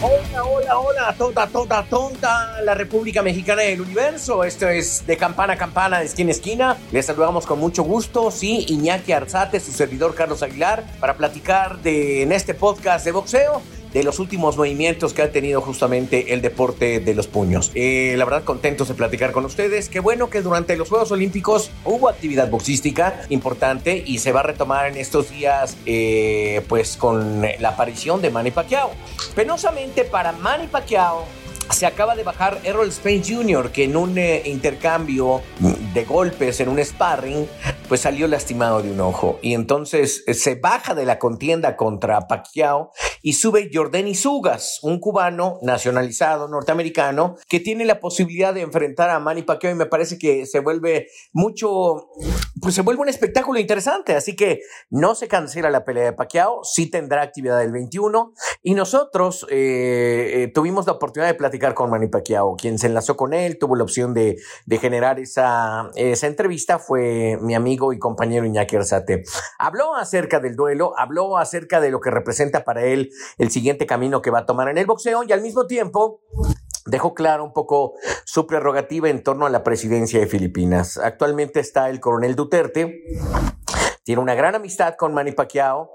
Hola, hola, hola, tonta, tonta, tonta, la República Mexicana del Universo. Esto es de campana a campana, de esquina a esquina. Les saludamos con mucho gusto, sí, Iñaki Arzate, su servidor Carlos Aguilar, para platicar de, en este podcast de boxeo de los últimos movimientos que ha tenido justamente el deporte de los puños. Eh, la verdad, contentos de platicar con ustedes. Qué bueno que durante los Juegos Olímpicos hubo actividad boxística importante y se va a retomar en estos días, eh, pues con la aparición de Manny Pacquiao. Penosamente para Manny Pacquiao, se acaba de bajar Errol Spence Jr., que en un eh, intercambio de golpes, en un sparring, pues salió lastimado de un ojo. Y entonces eh, se baja de la contienda contra Pacquiao y sube Jordani Sugas, un cubano nacionalizado norteamericano que tiene la posibilidad de enfrentar a Manny Pacquiao y me parece que se vuelve mucho, pues se vuelve un espectáculo interesante. Así que no se cancela la pelea de Pacquiao, sí tendrá actividad el 21 y nosotros eh, tuvimos la oportunidad de platicar con Manny Pacquiao. Quien se enlazó con él, tuvo la opción de, de generar esa, esa entrevista, fue mi amigo y compañero Iñaki Arzate. Habló acerca del duelo, habló acerca de lo que representa para él el siguiente camino que va a tomar en el boxeo y al mismo tiempo dejó claro un poco su prerrogativa en torno a la presidencia de Filipinas. Actualmente está el coronel Duterte, tiene una gran amistad con Manny Pacquiao,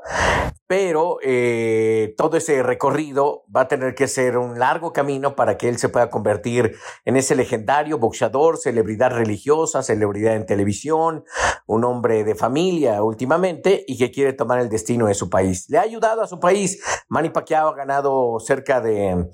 pero eh, todo ese recorrido va a tener que ser un largo camino para que él se pueda convertir en ese legendario boxeador, celebridad religiosa, celebridad en televisión, un hombre de familia últimamente y que quiere tomar el destino de su país. Le ha ayudado a su país. Manny Pacquiao ha ganado cerca de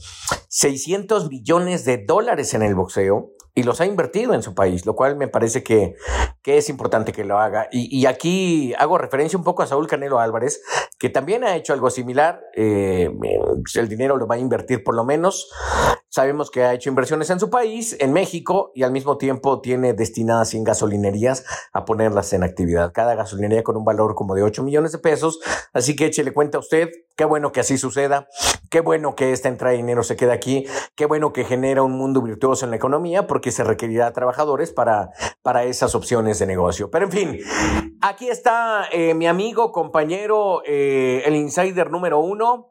600 millones de dólares en el boxeo y los ha invertido en su país, lo cual me parece que, que es importante que lo haga. Y, y, aquí hago referencia un poco a Saúl Canelo Álvarez, que también ha hecho algo similar. Eh, el dinero lo va a invertir por lo menos. Sabemos que ha hecho inversiones en su país, en México, y al mismo tiempo tiene destinadas 100 gasolinerías a ponerlas en actividad. Cada gasolinería con un valor como de 8 millones de pesos. Así que échele cuenta a usted. Qué bueno que así suceda. Qué bueno que esta entrada de dinero se quede aquí. Qué bueno que genera un mundo virtuoso en la economía, porque se requerirá trabajadores para, para esas opciones de negocio. Pero en fin, aquí está eh, mi amigo, compañero, eh, el insider número uno.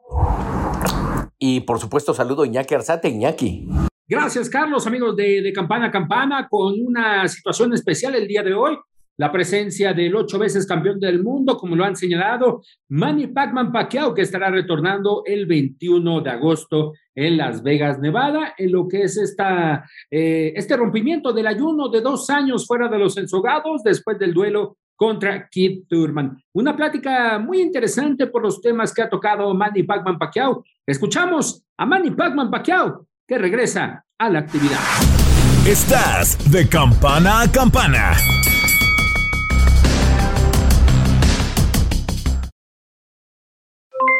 Y por supuesto, saludo a Iñaki Arzate. Iñaki. Gracias, Carlos, amigos de, de Campana a Campana, con una situación especial el día de hoy. La presencia del ocho veces campeón del mundo, como lo han señalado, Manny Pacman Pacquiao, que estará retornando el 21 de agosto en Las Vegas, Nevada, en lo que es esta, eh, este rompimiento del ayuno de dos años fuera de los ensogados después del duelo contra Kid Turman. Una plática muy interesante por los temas que ha tocado Manny Pacman Pacquiao. Escuchamos a Manny Pacman Pacquiao, que regresa a la actividad. Estás de campana a campana.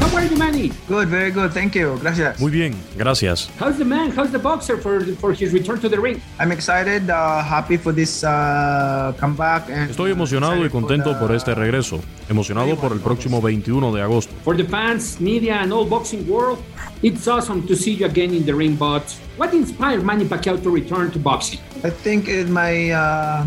How are you, Manny? Good, very good. Thank you. Gracias. Muy bien, gracias. How's the man? How's the boxer for for his return to the ring? I'm excited, uh, happy for this uh, comeback. And Estoy emocionado y contento por este regreso. Emocionado por el próximo 21 de agosto. For the fans, media, and all boxing world, it's awesome to see you again in the ring. But what inspired Manny Pacquiao to return to boxing? I think it's my uh,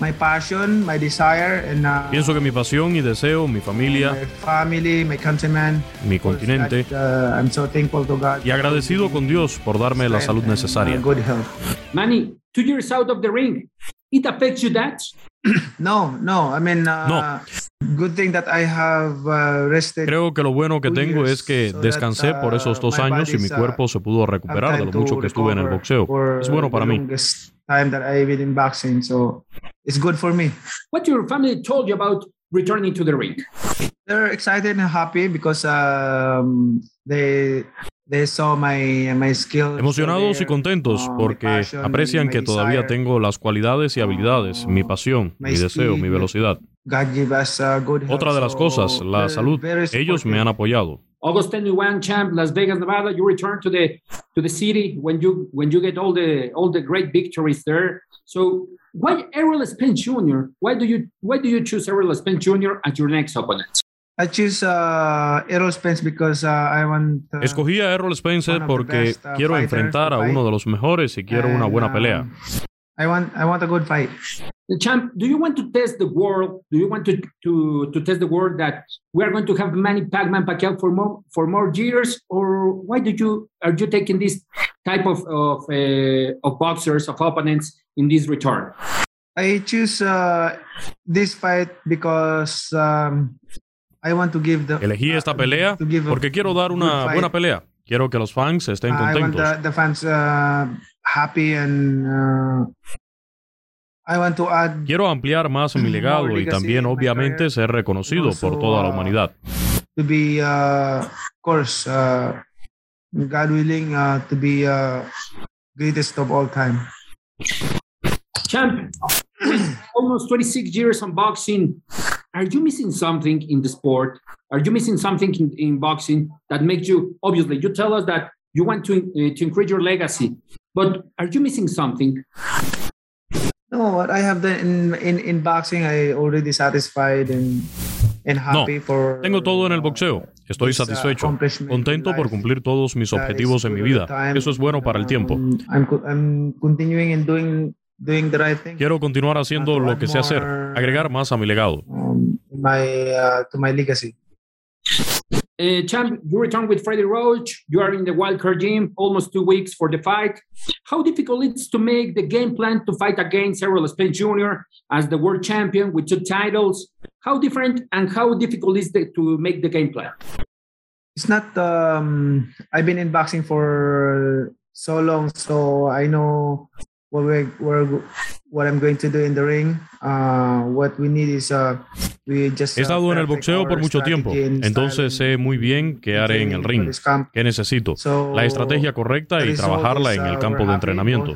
my passion, my desire, and uh, Pienso que mi pasión y deseo, mi familia, my family, my countrymen. mi continente That, uh, I'm so thankful to God. y agradecido con Dios por darme la salud uh, necesaria. good health. Manny, two years out of the ring, it affects you that? No, no. I mean, uh, No. good thing that I have uh, rested. Creo que lo bueno que tengo years es que so descansé that, por uh, esos dos años y mi uh, cuerpo se pudo recuperar de lo mucho que estuve en el boxeo. Es bueno para mí. longest time that I've been in boxing, so it's good for me. What your family told you about returning to the ring? They're excited and happy because um, they they saw my my skills. Emocionados y contentos uh, my porque passion, aprecian my que todavía desire. tengo las cualidades y habilidades, mi pasión, my mi deseo, mi speed. velocidad. God give us uh, good health, Otra de las cosas, la they're salud. Ellos me han apoyado. August 21 champ, Las Vegas, Nevada. You return to the to the city when you when you get all the all the great victories there. So why Errol Spence Jr.? Why do you why do you choose Errol Spence Jr. as your next opponent? I choose uh, Errol Spence because uh, I want. Uh, Escogí a Errol Spencer one of the porque best, uh, quiero enfrentar a fight. uno de los mejores y quiero una and, buena um, pelea. I want I want a good fight. The champ, do you want to test the world? Do you want to to to test the world that we are going to have Manny Pacman Pacquiao for more for more years, or why do you are you taking this type of of uh, of boxers of opponents in this return? I choose uh, this fight because um, I want to give the. Elegí esta pelea to give a porque quiero dar good una fight. buena pelea. Quiero que los fans estén I want contentos. the, the fans uh, happy and uh, I want to add Quiero ampliar más mi legado y también, obviamente, ser reconocido por toda la uh, humanidad. to be, uh, of course, uh, God willing, uh, to be uh, greatest of all time. Champ, almost 26 years on boxing. Are you missing something in the sport? Are you missing something in, in boxing that makes you, obviously, you tell us that you want to, uh, to increase your legacy, but are you missing something? No, what I have done in, in, in boxing, I already satisfied and, and No, happy for. tengo todo en el boxeo. Estoy this, uh, satisfecho, accomplishment contento in por life. cumplir todos mis objetivos en mi vida. at the time. Eso es bueno para el tiempo. Um, I'm, co- I'm continuing and doing, doing the right thing. Quiero continuar haciendo lo que sé hacer, agregar más a mi legado. um, my uh, to my legacy. Uh, champ, you return with Freddie Roach. You are in the wildcard gym, almost two weeks for the fight. How difficult it's to make the game plan to fight against Errol Spence Jr. as the world champion with two titles? How different and how difficult is it to make the game plan? It's not. Um, I've been in boxing for so long, so I know what we're what I'm going to do in the ring. Uh, what we need is uh, we just. He uh, estado en el boxeo por mucho tiempo, entonces sé muy bien qué haré en el ring, qué necesito, So, la estrategia correcta y trabajarla is, en el uh, campo de entrenamiento.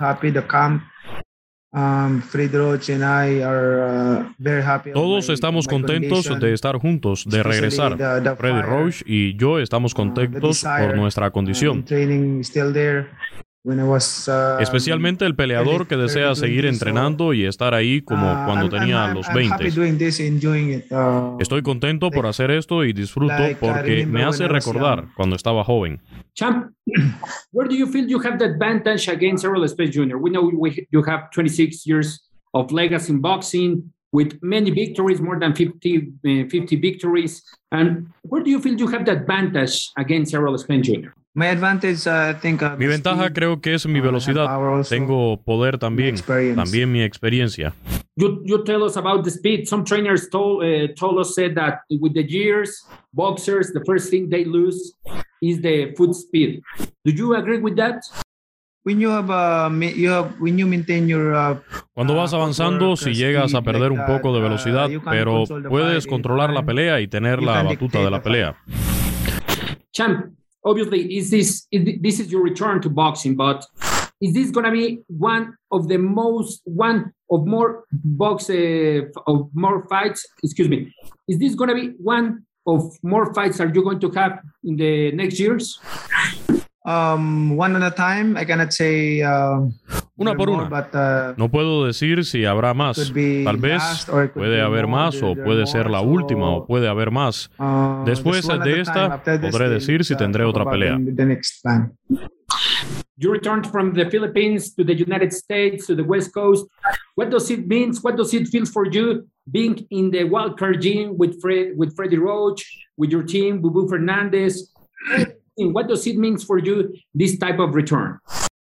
Um, and I are uh, very happy. Todos my- estamos contentos de estar juntos, de regresar. the- the Freddy Roach y yo estamos uh, contentos desire, por nuestra uh, condición. uh, Especialmente el peleador que desea seguir 20s, so, entrenando y estar ahí como uh, cuando tenía los I'm happy 20. doing this, enjoying it. Uh, Estoy contento por hacer esto y disfruto porque me hace recordar cuando estaba joven. Champ, where do you feel you have the advantage against Errol Spence Jr.? We know we, you have 26 years of legacy in boxing with many victories, more than 50, uh, 50 victories. And where do you feel you have the advantage against Errol Spence Jr.? My advantage, uh, I think. Uh, Mi the ventaja speed, creo que es mi uh, I have velocidad. power also, Tengo poder también, experience. también mi experiencia. You, you tell us about the speed. Some trainers told, uh, told us said that with the years, boxers, the first thing they lose is the foot speed. Do you agree with that? When you have, uh, ma- you have when you maintain your uh, Cuando vas avanzando, si llegas a perder un poco de velocidad, pero puedes controlar la pelea y tener la batuta de la pelea. Champ, obviously, is this is, this is your return to boxing, but is this gonna be one of the most one of more box uh, of more fights? Excuse me. Is this gonna be one of more fights are you going to have in the next years? Um, one at a time. I cannot say uh, Una por more, una. but uh, No puedo decir si habrá más. Tal vez puede be haber more, más o puede ser more, la so, última o puede haber más. uh, Después de esta, time. This, podré we'll, decir si uh, tendré otra pelea. The, next. You returned from the Philippines to the United States to the West Coast. What does it mean? What does it feel for you being in the wildcard gym with Fred, with Freddie Roach, with your team, Bubu Fernandez? And what does it mean for you this type of return?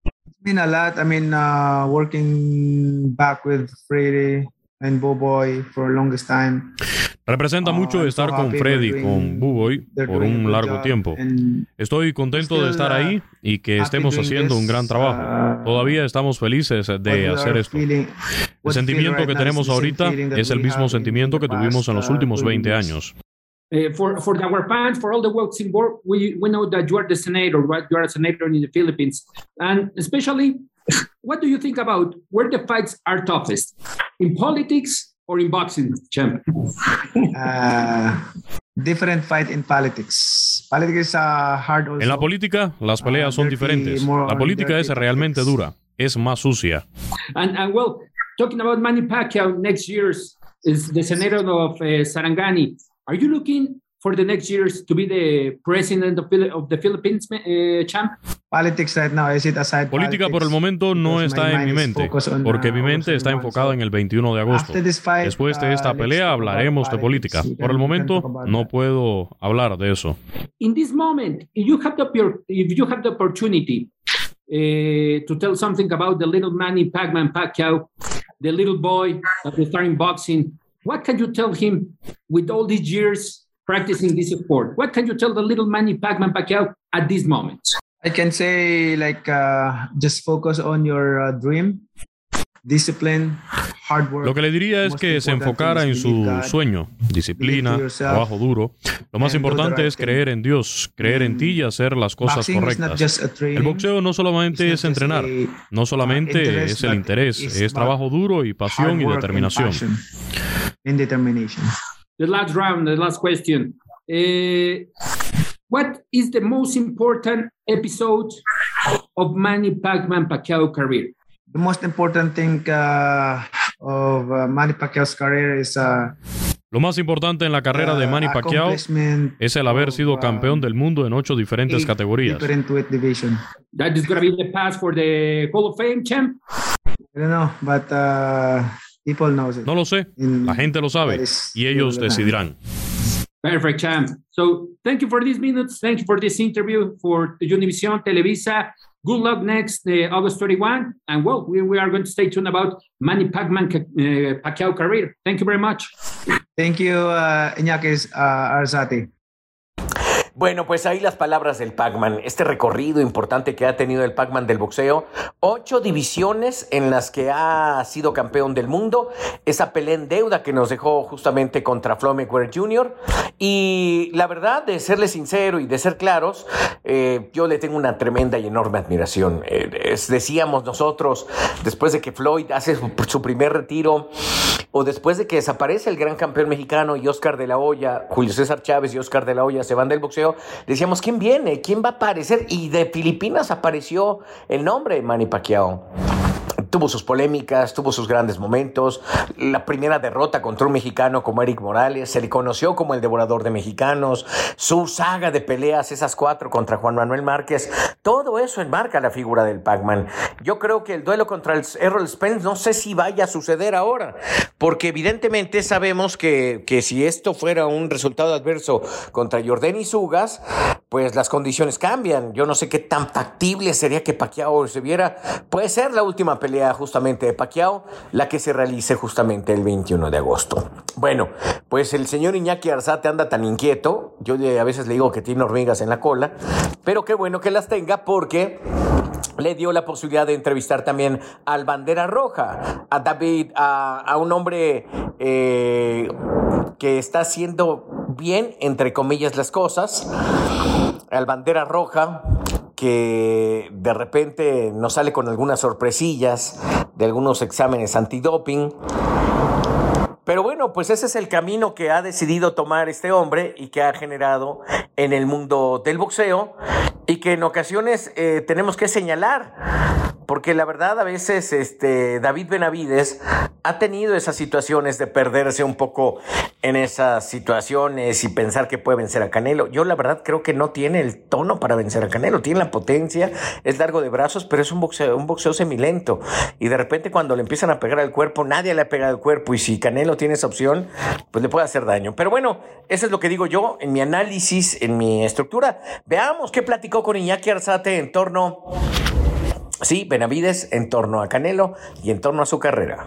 It's been a lot. I mean, uh, working back with Freddy and Boboy for longest time. Representa mucho I'm estar con Freddy, con Buboy, por un largo tiempo. Estoy contento de estar uh, ahí y que estemos haciendo un gran trabajo. uh, Todavía estamos felices de hacer esto. El sentimiento que tenemos the ahorita es el mismo sentimiento the que tuvimos en los uh, últimos 20 years. años. Uh, for for our fans, for all the folks in board, we, we know that you are the senator, right? You are a senator in the Philippines, and especially, what do you think about where the fights are toughest, in politics or in boxing, champ? Uh, different fight in politics. Politics is uh, hard also. En la política, las peleas son diferentes. more La política es realmente dura, es más sucia. And and well, talking about Manny Pacquiao next year's is the senator of uh, Sarangani. Are you looking for the next years to be the president of, of the Philippines, uh, champ? Politics right now, I sit aside Política por el momento no está my en mi is mente, porque mi mente está enfocada en el 21 de agosto. Después de uh, esta pelea hablaremos de política. Por el momento no puedo hablar de eso. in this moment, if you have the if you have the opportunity uh, to tell something about the little Manny Pacman Pacquiao, the little boy that is starting boxing, what can you tell him with all these years practicing this sport? What can you tell the little Manny Pacman Pacquiao at this moment? I can say like uh, just focus on your uh, dream, discipline, hard work. Lo que le diría es que se enfocara en su sueño, disciplina, trabajo duro. Lo más and do the importante es creer en Dios, creer en ti y hacer las cosas Boxing is not correctas. just a training. El boxeo no solamente It's es entrenar, no solamente interest, es el interés, it's es trabajo duro y pasión hard y work and determinación. And determination. The last round, the last question. Uh, what is the most important episode of Manny Pacman Pacquiao career? The most important thing uh, of uh, Manny Pacquiao's career is uh, Lo más importante en la carrera de uh, Manny Pacquiao accomplishment es el haber of, sido uh, campeón del mundo en ocho diferentes categorías. different weight division. That is going to be the pass for the Hall of Fame, champ. I don't know, but uh, people knows it. No lo sé, In- la gente lo sabe y ellos decidirán. Perfect, champ. So thank you for these minutes. Thank you for this interview for Univision Televisa. Good luck next uh, August 31. And well, we, we are going to stay tuned about Manny Pacman uh, Pacquiao career. Thank you very much. Thank you, uh, Iñaki uh, Arzate. Bueno, pues ahí las palabras del Pac-Man, este recorrido importante que ha tenido el Pac-Man del boxeo, ocho divisiones en las que ha sido campeón del mundo, esa pelea en deuda que nos dejó justamente contra Floyd Mayweather Jr. Y la verdad, de serle sincero y de ser claros, eh, yo le tengo una tremenda y enorme admiración. Eh, es- decíamos nosotros, después de que Floyd hace su, su primer retiro, o después de que desaparece el gran campeón mexicano y Oscar de la Hoya, Julio César Chávez y Oscar de la Hoya se van del boxeo, decíamos, ¿quién viene? ¿Quién va a aparecer? Y de Filipinas apareció el nombre Manny Pacquiao. Tuvo sus polémicas, tuvo sus grandes momentos. La primera derrota contra un mexicano como Eric Morales, se le conoció como el devorador de mexicanos. Su saga de peleas, esas cuatro contra Juan Manuel Márquez, todo eso enmarca la figura del Pac-Man. Yo creo que el duelo contra el Errol Spence no sé si vaya a suceder ahora, porque evidentemente sabemos que, que si esto fuera un resultado adverso contra Jordan Sugas, pues las condiciones cambian. Yo no sé qué tan factible sería que Pacquiao se viera. Puede ser la última pelea justamente de Pacquiao, la que se realice justamente el 21 de agosto. Bueno, pues el señor Iñaki Arzate anda tan inquieto, yo a veces le digo que tiene hormigas en la cola, pero qué bueno que las tenga porque le dio la posibilidad de entrevistar también al Bandera Roja, a David, a, un hombre eh, que está haciendo bien, entre comillas, las cosas, al Bandera Roja, que de repente nos sale con algunas sorpresillas de algunos exámenes antidoping. Pero bueno, pues ese es el camino que ha decidido tomar este hombre y que ha generado en el mundo del boxeo y que en ocasiones eh, tenemos que señalar porque la verdad a veces este David Benavides ha tenido esas situaciones de perderse un poco en esas situaciones y pensar que puede vencer a Canelo. Yo la verdad creo que no tiene el tono para vencer a Canelo, tiene la potencia, es largo de brazos, pero es un boxeo, un boxeo semilento y de repente cuando le empiezan a pegar al cuerpo, nadie le ha pegado al cuerpo y si Canelo tiene esa opción, pues le puede hacer daño. Pero bueno, eso es lo que digo yo en mi análisis, en mi estructura. Veamos qué platicó con Iñaki Arzate en torno Sí, Benavides en torno a Canelo y en torno a su carrera.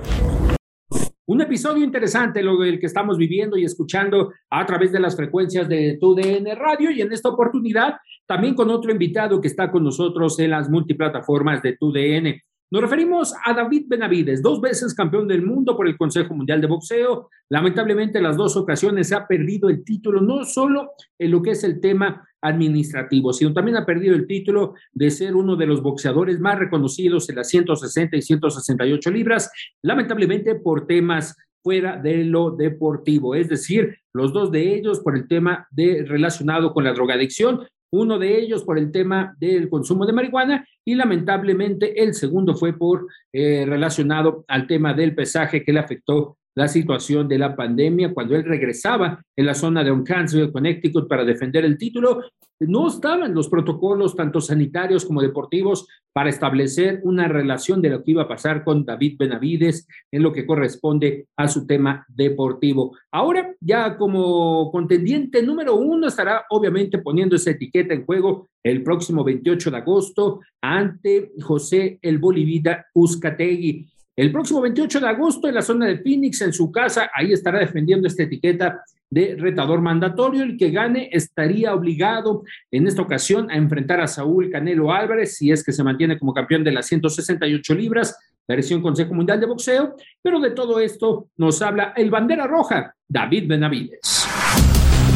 Un episodio interesante, lo del que estamos viviendo y escuchando a través de las frecuencias de TUDN Radio y en esta oportunidad también con otro invitado que está con nosotros en las multiplataformas de TUDN. Nos referimos a David Benavides, dos veces campeón del mundo por el Consejo Mundial de Boxeo. Lamentablemente, en las dos ocasiones ha perdido el título, no solo en lo que es el tema administrativo, sino también ha perdido el título de ser uno de los boxeadores más reconocidos en las 160 y 168 libras, lamentablemente por temas fuera de lo deportivo, es decir, los dos de ellos por el tema de relacionado con la drogadicción, uno de ellos por el tema del consumo de marihuana y lamentablemente el segundo fue por eh, relacionado al tema del pesaje que le afectó la situación de la pandemia cuando él regresaba en la zona de Uncasville, Connecticut, para defender el título. No estaban los protocolos, tanto sanitarios como deportivos, para establecer una relación de lo que iba a pasar con David Benavides en lo que corresponde a su tema deportivo. Ahora, ya como contendiente número uno, estará obviamente poniendo esa etiqueta en juego el próximo 28 de agosto ante José el Bolivita Uzcategui. El próximo 28 de agosto en la zona de Phoenix, en su casa, ahí estará defendiendo esta etiqueta de retador mandatorio. El que gane estaría obligado en esta ocasión a enfrentar a Saúl Canelo Álvarez, si es que se mantiene como campeón de las 168 libras, versión Consejo Mundial de Boxeo. Pero de todo esto nos habla el bandera roja, David Benavides.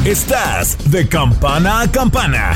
Estás de campana a campana.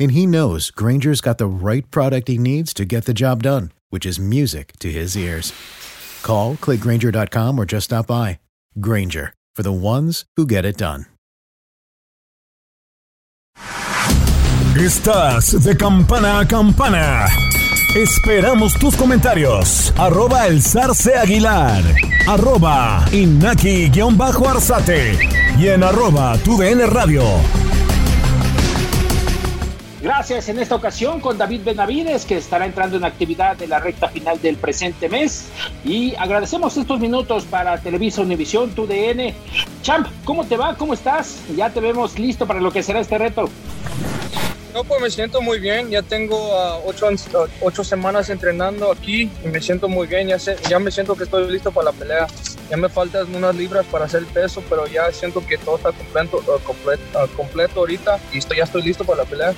and he knows Granger's got the right product he needs to get the job done, which is music to his ears. Call, clickgranger.com, or just stop by. Granger, for the ones who get it done. Estás de campana a campana. Esperamos tus comentarios. Arroba el zarce aguilar. Arroba inaki-arzate. Y en arroba tu DN radio. Gracias en esta ocasión con David Benavides, que estará entrando en actividad de la recta final del presente mes. Y agradecemos estos minutos para Televisa Univisión, TUDN. Champ, ¿cómo te va? ¿Cómo estás? Ya te vemos listo para lo que será este reto. No, pues me siento muy bien. Ya tengo uh, ocho, ocho, semanas entrenando aquí y me siento muy bien. Ya, ya me siento que estoy listo para la pelea. Ya me faltan unas libras para hacer el peso, pero ya siento que todo está completo, completo, completo ahorita y estoy, ya estoy listo para la pelea.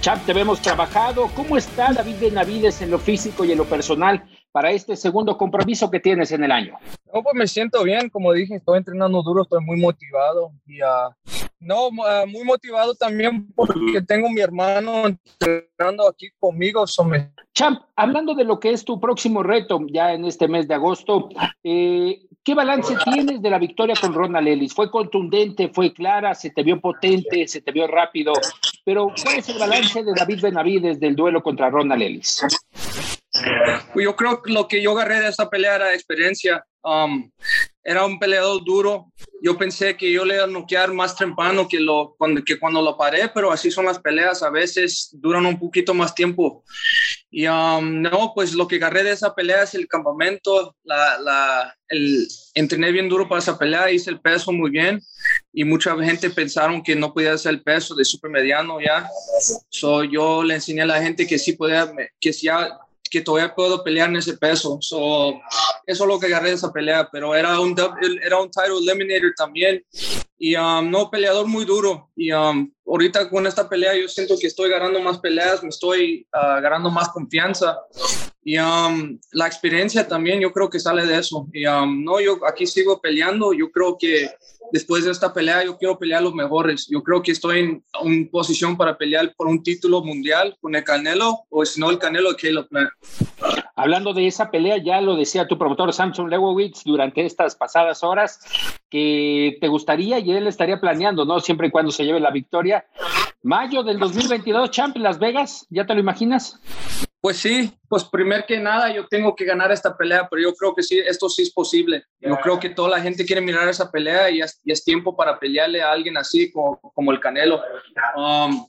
Champ, te vemos trabajado. ¿Cómo está David Benavides en lo físico y en lo personal para este segundo compromiso que tienes en el año? No, pues me siento bien, como dije, estoy entrenando duro, estoy muy motivado y uh, no, uh, muy motivado también porque tengo mi hermano entrenando aquí conmigo. So me... Champ, hablando de lo que es tu próximo reto ya en este mes de agosto, eh, ¿qué balance tienes de la victoria con Ronald Ellis? ¿Fue contundente, fue clara, se te vio potente, se te vio rápido? Pero ¿cuál es el balance de David Benavides del duelo contra Ronald Ellis? Pues yo creo que lo que yo agarré de esta pelea era experiencia. Um, era un peleador duro. Yo pensé que yo le iba a noquear más temprano que, lo, cuando, que cuando lo paré, pero así son las peleas. A veces duran un poquito más tiempo. Y um, no, pues lo que agarré de esa pelea es el campamento. La, la, el, entrené bien duro para esa pelea, hice el peso muy bien. Y mucha gente pensaron que no podía hacer el peso de super mediano ya. So, yo le enseñé a la gente que sí podía, que ya que todavía puedo pelear en ese peso. So, eso es lo que agarré de esa pelea, pero era un, era un title eliminator también. Y um, no, peleador muy duro. Y um, ahorita con esta pelea yo siento que estoy ganando más peleas, me estoy uh, ganando más confianza. Y um, la experiencia también yo creo que sale de eso. Y no, yo aquí sigo peleando. Yo creo que después de esta pelea yo quiero pelear los mejores. Yo creo que estoy en, una posición para pelear por un título mundial con el Canelo o si no el Canelo Caleb Plant. Hablando de esa pelea, ya lo decía tu promotor Samson Lewowitz durante estas pasadas horas, que te gustaría y él estaría planeando, ¿no? Siempre y cuando se lleve la victoria. Mayo del 2022, Champ, Las Vegas, ¿ya te lo imaginas? Pues sí, pues primero que nada yo tengo que ganar esta pelea, pero yo creo que sí, esto sí es posible. Yo creo que toda la gente quiere mirar esa pelea y es, tiempo para pelearle a alguien así como, el Canelo. Um,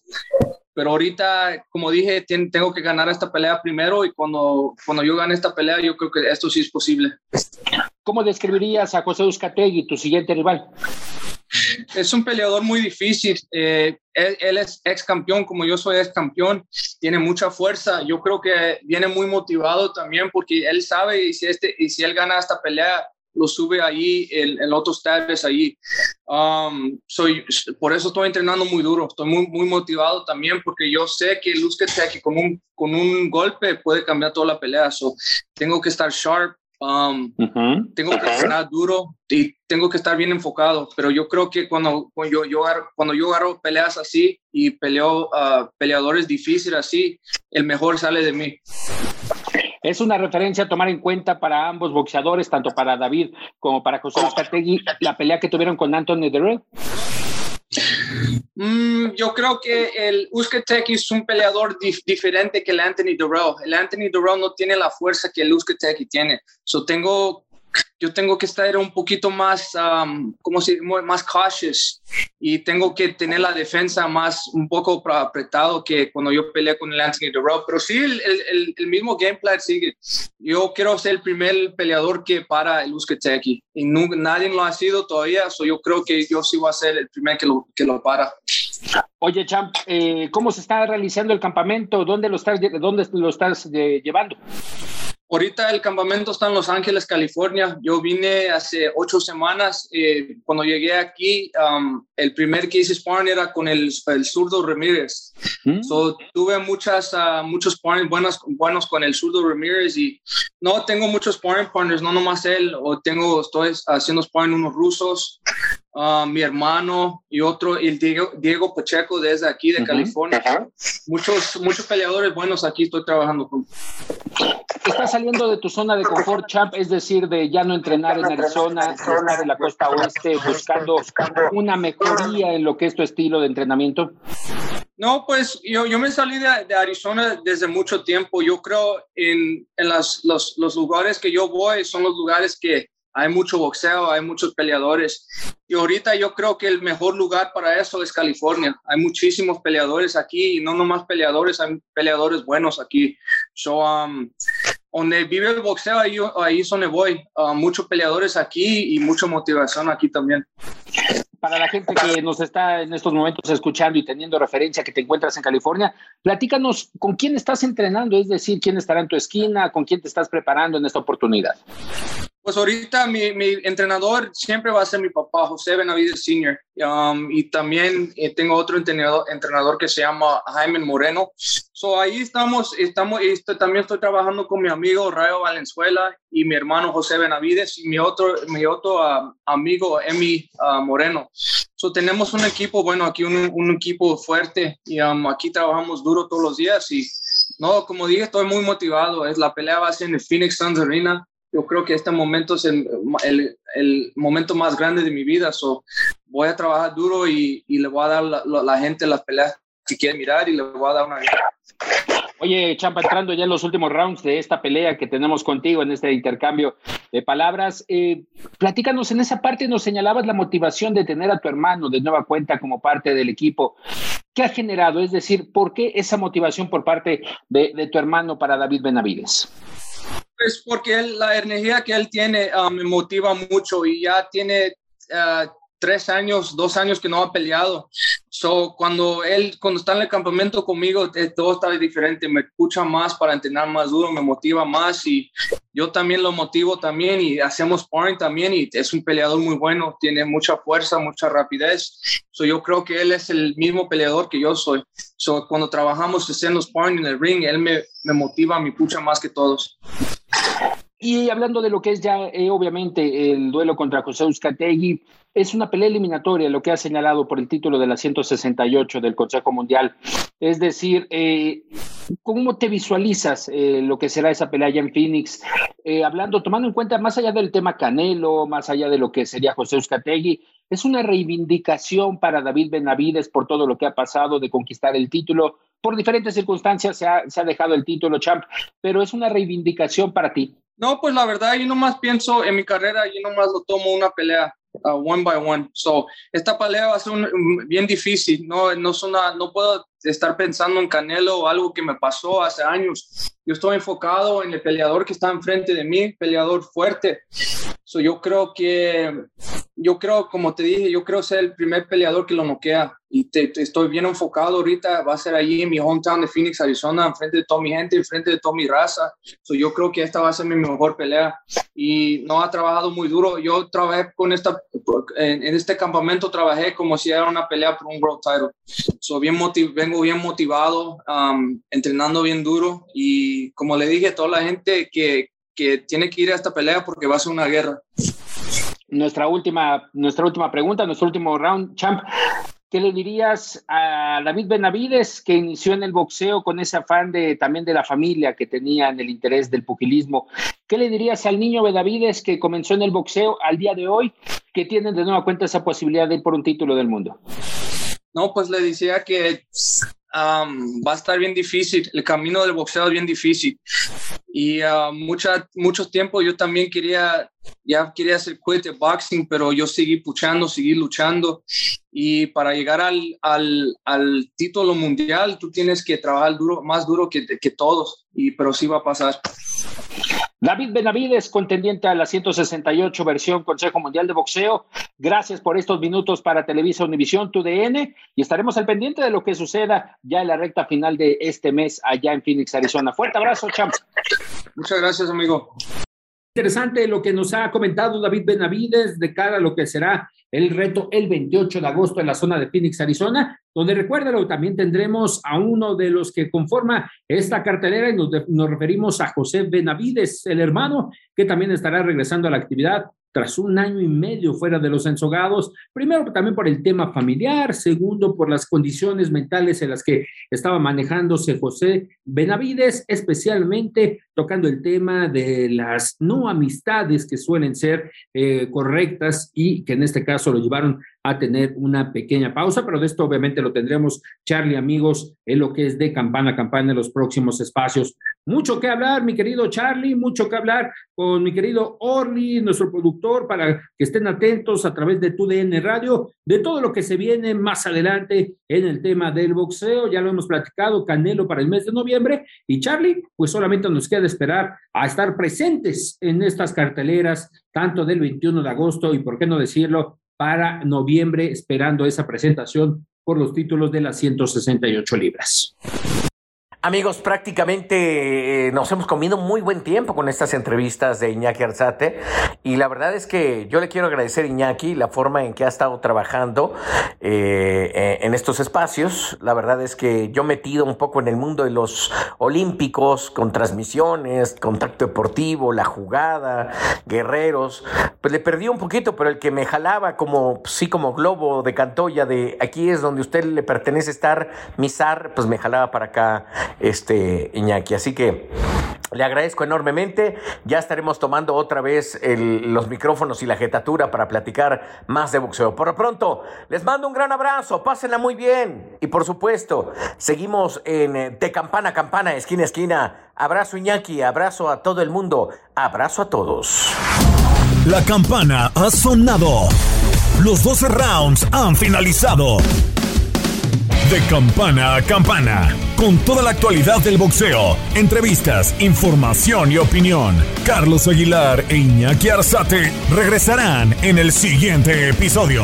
pero ahorita, como dije, tengo que ganar esta pelea primero y cuando, cuando yo gane esta pelea, yo creo que esto sí es posible. ¿Cómo describirías a José Uzcategui, tu siguiente rival? Es un peleador muy difícil. Eh, él, es ex campeón, como yo soy ex campeón. Tiene mucha fuerza. Yo creo que viene muy motivado también porque él sabe y si, este, y si él gana esta pelea, lo sube ahí en, en otros tabs ahí. Um, soy, por eso estoy entrenando muy duro. Estoy muy, muy motivado también porque yo sé que Luz que con un, con un golpe puede cambiar toda la pelea. So, tengo que estar sharp, Um, tengo que entrenar duro y tengo que estar bien enfocado, pero yo creo que cuando, cuando yo, yo, cuando yo agarro peleas así y peleo uh, peleadores difíciles así, el mejor sale de mí. Es una referencia a tomar en cuenta para ambos boxeadores, tanto para David como para José Escategui, la pelea que tuvieron con Anthony Derrell. Mm, yo creo que el Uskateki es un peleador diferente que el Anthony Durrell. El Anthony Durrell no tiene la fuerza que el Uskateki tiene. So tengo yo tengo que estar un poquito más, um, como si más cautious y tengo que tener la defensa más un poco apretado que cuando yo peleé con el Anthony Durrell. Pero sí, el, el, el, mismo gameplay sigue. Yo quiero ser el primer peleador que para el Uskateki y nadie lo ha sido todavía, so yo creo que yo sí voy a ser el primer que lo, que lo para. Oye, Champ, eh, ¿cómo se está realizando el campamento? ¿Dónde lo estás, dónde lo estás eh, llevando? Ahorita el campamento está en Los Ángeles, California. Yo vine hace ocho semanas. Eh, cuando llegué aquí, um, el primer que hice sparring era con el, el zurdo Ramírez. Mm. tuve muchas, uh, muchos sparring buenos, buenos con el zurdo Ramírez y no tengo muchos sparring partners, no nomás él. O tengo, estoy haciendo sparring unos rusos, uh, mi hermano y otro, el Diego, Diego Pacheco desde aquí de California. Muchos, muchos peleadores buenos aquí estoy trabajando con. Estás saliendo de tu zona de confort, champ, es decir, de ya no entrenar en Arizona, zona de la costa oeste, buscando una mejoría en lo que es tu estilo de entrenamiento. No, pues yo, yo me salí de, Arizona desde mucho tiempo. Yo creo en, en las, los, los lugares que yo voy son los lugares que hay mucho boxeo, hay muchos peleadores. Y ahorita yo creo que el mejor lugar para eso es California. Hay muchísimos peleadores aquí y no nomás peleadores, hay peleadores buenos aquí. So, um, donde vive el boxeo, ahí, ahí es donde voy. Uh, muchos peleadores aquí y mucha motivación aquí también. Para la gente que nos está en estos momentos escuchando y teniendo referencia que te encuentras en California, platícanos con quién estás entrenando, es decir, quién estará en tu esquina, con quién te estás preparando en esta oportunidad. Pues ahorita mi, mi, entrenador siempre va a ser mi papá, José Benavides Sr. Um, y también eh, tengo otro entrenador, entrenador que se llama Jaime Moreno. So ahí estamos, estamos y también estoy trabajando con mi amigo Rayo Valenzuela y mi hermano José Benavides y mi otro, mi otro uh, amigo Emi uh, Moreno. So tenemos un equipo, bueno, aquí un, un equipo fuerte y um, aquí trabajamos duro todos los días y no, como dije, estoy muy motivado. Es la pelea va a ser en el Phoenix Suns Arena yo creo que este momento es el, el, momento más grande de mi vida. So, voy a trabajar duro y, y le voy a dar a la, la, gente las peleas que quiere mirar y le voy a dar una. Oye, Champa, entrando ya en los últimos rounds de esta pelea que tenemos contigo en este intercambio de palabras, eh, platícanos en esa parte, nos señalabas la motivación de tener a tu hermano de nueva cuenta como parte del equipo. ¿Qué ha generado? Es decir, ¿por qué esa motivación por parte de, de tu hermano para David Benavides? Pues porque la energía que él tiene ah, me motiva mucho y ya tiene uh, tres años, dos años que no ha peleado. So, cuando él, cuando está en el campamento conmigo, eh, todo está diferente. Me escucha más para entrenar más duro, me motiva más y yo también lo motivo también y hacemos sparring también y es un peleador muy bueno, tiene mucha fuerza, mucha rapidez. So, yo creo que él es el mismo peleador que yo soy. So, cuando trabajamos haciendo sparring en el ring, él me, me motiva, me escucha más que todos. Y hablando de lo que es ya eh, obviamente el duelo contra José Uzcategui, es una pelea eliminatoria lo que ha señalado por el título de la 168 del Consejo Mundial. Es decir, eh, ¿cómo te visualizas eh, lo que será esa pelea en Phoenix? hablando, tomando en cuenta más allá del tema Canelo, más allá de lo que sería José Uzcategui, es una reivindicación para David Benavides por todo lo que ha pasado de conquistar el título. Por diferentes circunstancias se ha, se ha dejado el título, champ, pero es una reivindicación para ti. No, pues la verdad, yo nomás pienso en mi carrera, yo nomás lo tomo una pelea. Uh, one by one. So, esta pelea va a ser bien difícil. No, no, es una, no puedo estar pensando en Canelo o algo que me pasó hace años. Yo estoy enfocado en el peleador que está enfrente de mí, peleador fuerte. So, yo creo que yo creo, como te dije, yo creo ser el primer peleador que lo noquea y te, estoy bien enfocado ahorita, va a ser allí en mi hometown de Phoenix, Arizona, enfrente de toda mi gente, enfrente de toda mi raza. So, yo creo que esta va a ser mi mejor pelea y no ha trabajado muy duro. Yo trabajé con esta, en, este campamento trabajé como si era una pelea por un world title. So, bien vengo bien motivado, um, entrenando bien duro y como le dije toda la gente que, que tiene que ir a esta pelea porque va a ser una guerra nuestra última, nuestra última pregunta, nuestro último round, champ. ¿Qué le dirías a David Benavides que inició en el boxeo con ese afán de también de la familia que tenía en el interés del pugilismo? ¿Qué le dirías al niño Benavides que comenzó en el boxeo al día de hoy que tiene de nueva cuenta esa posibilidad de ir por un título del mundo? No, pues le decía que va a estar bien difícil, el camino del boxeo es bien difícil. Y uh, mucha, mucho tiempo yo también quería, ya quería hacer quit boxing, pero yo seguí puchando, seguí luchando. Y para llegar al, al, al, título mundial, tú tienes que trabajar duro, más duro que, que todos, y, pero sí va a pasar. David Benavides, contendiente a la 168 versión Consejo Mundial de Boxeo. Gracias por estos minutos para Televisa Univisión, tu DN, y estaremos al pendiente de lo que suceda ya en la recta final de este mes allá en Phoenix, Arizona. Fuerte abrazo, champs. Muchas gracias, amigo. Interesante lo que nos ha comentado David Benavides de cara a lo que será el reto el 28 de agosto en la zona de Phoenix, Arizona, donde recuérdalo, también tendremos a uno de los que conforma esta cartelera y nos, nos referimos a José Benavides, el hermano, que también estará regresando a la actividad tras un año y medio fuera de los ensogados, primero también por el tema familiar, segundo por las condiciones mentales en las que estaba manejándose José Benavides, especialmente tocando el tema de las no amistades que suelen ser eh, correctas y que en este caso lo llevaron a tener una pequeña pausa, pero de esto obviamente lo tendremos, Charlie, amigos, en lo que es de campana a campana en los próximos espacios. Mucho que hablar, mi querido Charlie, mucho que hablar con mi querido Orly, nuestro productor, para que estén atentos a través de tu DN Radio, de todo lo que se viene más adelante en el tema del boxeo. Ya lo hemos platicado, Canelo para el mes de noviembre. Y Charlie, pues solamente nos queda esperar a estar presentes en estas carteleras, tanto del 21 de agosto y, por qué no decirlo, para noviembre, esperando esa presentación por los títulos de las 168 libras. Amigos, prácticamente eh, nos hemos comido muy buen tiempo con estas entrevistas de Iñaki Arzate y la verdad es que yo le quiero agradecer a Iñaki la forma en que ha estado trabajando eh, eh, en estos espacios. La verdad es que yo metido un poco en el mundo de los olímpicos, con transmisiones, contacto deportivo, la jugada, guerreros, pues le perdí un poquito, pero el que me jalaba como, sí, como globo de cantoya de aquí es donde usted le pertenece estar, misar, pues me jalaba para acá este Iñaki. Así que le agradezco enormemente. Ya estaremos tomando otra vez los micrófonos y la jetatura para platicar más de boxeo. Por lo pronto, les mando un gran abrazo. Pásenla muy bien. Y por supuesto, seguimos en eh, de campana a campana, esquina a esquina. Abrazo Iñaki, abrazo a todo el mundo. Abrazo a todos. La campana ha sonado. Los 12 rounds han finalizado. De campana a campana, con toda la actualidad del boxeo, entrevistas, información y opinión. Carlos Aguilar e Iñaki Arzate regresarán en el siguiente episodio.